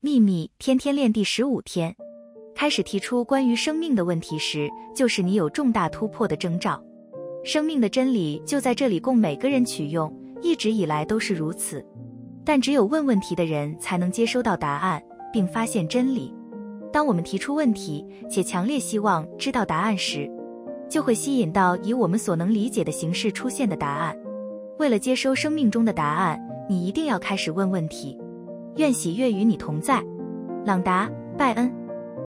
秘密天天练第十五天，开始提出关于生命的问题时，就是你有重大突破的征兆。生命的真理就在这里，供每个人取用，一直以来都是如此。但只有问问题的人才能接收到答案，并发现真理。当我们提出问题，且强烈希望知道答案时，就会吸引到以我们所能理解的形式出现的答案。为了接收生命中的答案，你一定要开始问问题。愿喜悦与你同在，朗达·拜恩。